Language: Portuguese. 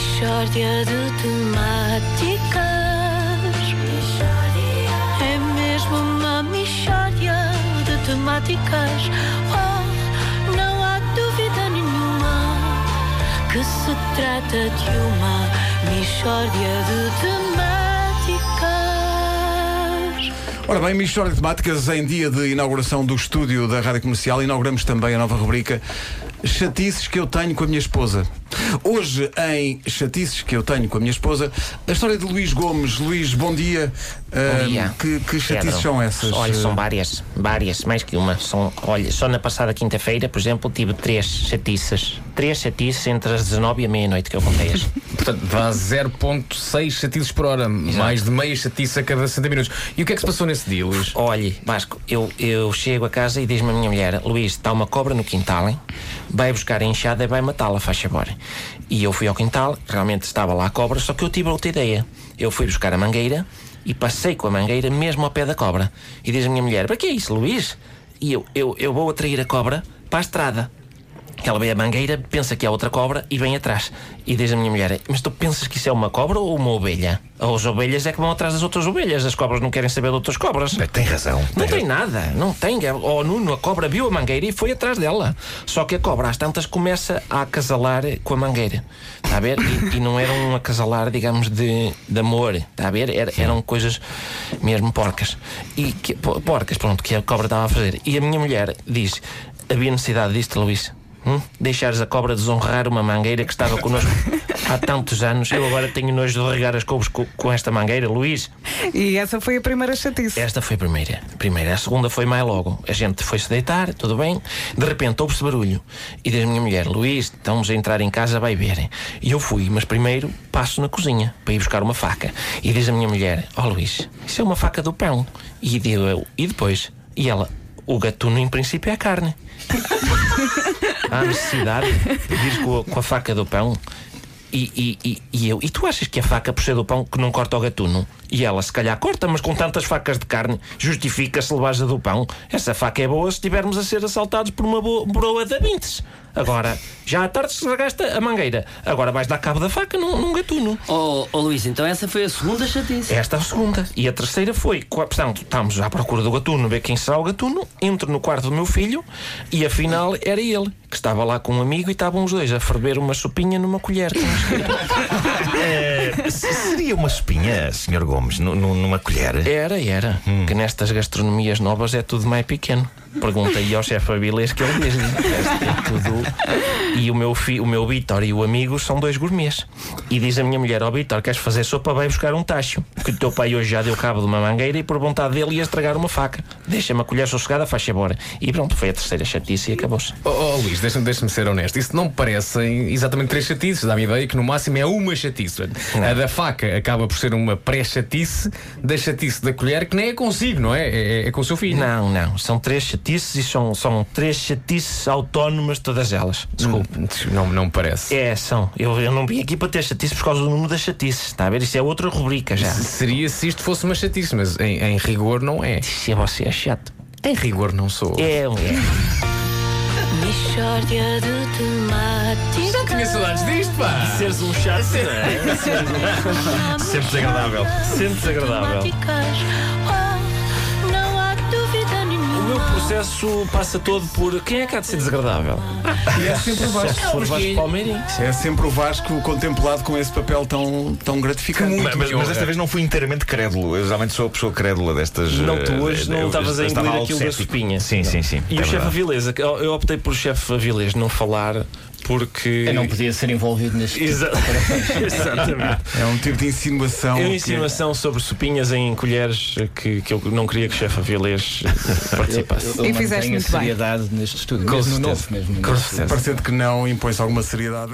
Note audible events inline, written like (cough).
Mishória de temáticas. É mesmo uma mishória de temáticas. Oh, não há dúvida nenhuma que se trata de uma mishória de temáticas. Ora bem, Mistória de Temáticas, em dia de inauguração do estúdio da Rádio Comercial, inauguramos também a nova rubrica Chatices que eu tenho com a minha esposa. Hoje, em Chatices que eu tenho com a minha esposa, a história de Luís Gomes. Luís, bom dia. Ah, dia. que, que chatices Pedro. são essas? Olha, são várias, várias, mais que uma. São, olha, só na passada quinta-feira, por exemplo, tive três chatices. Três chatices entre as 19 e a meia-noite que eu contei-as. (laughs) Portanto, vá 0.6 chatices por hora, mais de meia chatice a cada 60 minutos. E o que é que se passou nesse dia, Luís? Olhe, Vasco, eu, eu chego a casa e diz-me a minha mulher: Luís, está uma cobra no quintal, hein? Vai buscar a enxada e vai matá-la, faz favor. E eu fui ao quintal, realmente estava lá a cobra, só que eu tive outra ideia. Eu fui buscar a mangueira e passei com a mangueira mesmo ao pé da cobra. E diz a minha mulher: Para que é isso, Luís? E eu, eu, eu vou atrair a cobra para a estrada. Ela vê a mangueira, pensa que é outra cobra e vem atrás. E diz a minha mulher: Mas tu pensas que isso é uma cobra ou uma ovelha? As ovelhas é que vão atrás das outras ovelhas, as cobras não querem saber de outras cobras. Tem razão. Não tem nada, não tem. Oh, Nuno, a cobra viu a mangueira e foi atrás dela. Só que a cobra, às tantas, começa a acasalar com a mangueira. Está a ver? E, e não era um acasalar, digamos, de, de amor. Está a ver? Era- eram coisas mesmo porcas. E que, po- porcas, pronto, que a cobra estava a fazer. E a minha mulher diz: havia necessidade disto, Luís? Hum? Deixares a cobra desonrar uma mangueira que estava connosco há tantos anos. Eu agora tenho nojo de regar as couves co- com esta mangueira, Luís. E essa foi a primeira chatice. Esta foi a primeira. Primeira. A segunda foi mais logo. A gente foi-se deitar, tudo bem. De repente ouve-se barulho. E diz a minha mulher: Luís, estamos a entrar em casa, vai ver. E eu fui, mas primeiro passo na cozinha para ir buscar uma faca. E diz a minha mulher: Ó Luís, isso é uma faca do pão. E digo eu: E depois? E ela: O gatuno, em princípio, é carne. (laughs) Há necessidade de vir com a, com a faca do pão. E, e, e, e eu, e tu achas que a faca por ser do pão que não corta o gatuno? E ela, se calhar corta, mas com tantas facas de carne, justifica-se levar a do pão. Essa faca é boa se estivermos a ser assaltados por uma boa broa da Vintes. Agora, já à tarde estragaste a mangueira. Agora vais dar cabo da faca num, num gatuno. Oh, oh Luís, então essa foi a segunda chatice. Esta é a segunda. E a terceira foi, portanto, estamos à procura do gatuno, ver quem será o gatuno. Entro no quarto do meu filho e afinal era ele, que estava lá com um amigo e estavam os dois a ferver uma sopinha numa colher. (laughs) se- seria uma espinha, Sr. Gomes, nu- nu- numa colher? Era, era. Que nestas gastronomias novas é tudo mais pequeno. Perguntei ao chefe Avilés que ele diz-lhe. Este é tudo. E o meu, fi, o meu Vítor e o amigo são dois gourmets. E diz a minha mulher: Ó oh, Vítor, queres fazer sopa? Vai buscar um tacho. Porque o teu pai hoje já deu cabo de uma mangueira e por vontade dele ia estragar uma faca. Deixa-me a colher sossegada, faz favor. E pronto, foi a terceira chatice e acabou-se. Oh, oh, Luís, deixa-me deixa ser honesto. Isso não me parecem exatamente três chatices. Dá-me a ideia que no máximo é uma chatice. A da faca acaba por ser uma pré-chatice da chatice da colher, que nem é consigo, não é? É, é com o seu filho. Não, não. São três chatices e são, são três chatices autónomas, todas elas. Desculpe. Não, não me parece. É, são. Eu, eu não vim aqui para ter chatice por causa do número das chatices, está a ver? Isso é outra rubrica já. Seria se isto fosse uma chatice, mas em, em rigor não é. Se você é chato. Em rigor não sou. É, é. Mishória de temáticas. Tinha saudades disto, pá! Seres um chato, não é? Sempre desagradável. Sempre desagradável. Meu processo passa todo por quem é que há de ser desagradável? E é sempre o Vasco. se for Vasco Palmeirim. É sempre o Vasco contemplado com esse papel tão, tão gratificante. Mas, mas- mas desta vez não fui inteiramente crédulo. Eu geralmente sou a pessoa crédula destas. Não, tu eh, hoje não estavas a engolir aquilo da sopinha. Sim, sim, sim. E é o chefe verdade. Avilés, eu eu optei por chefe Avilés não falar porque. Eu não podia ser envolvido neste tipo Exa- (laughs) Exatamente. É um tipo de insinuação. É uma que- insinuação sobre sopinhas em colheres que, que eu não queria que o chefe Avilés participasse. (laughs) Eu, eu E fizeste muito bem. seriedade neste estúdio. Com mesmo no novo mesmo. Com neste certeza. Parecendo que não impõe-se alguma seriedade.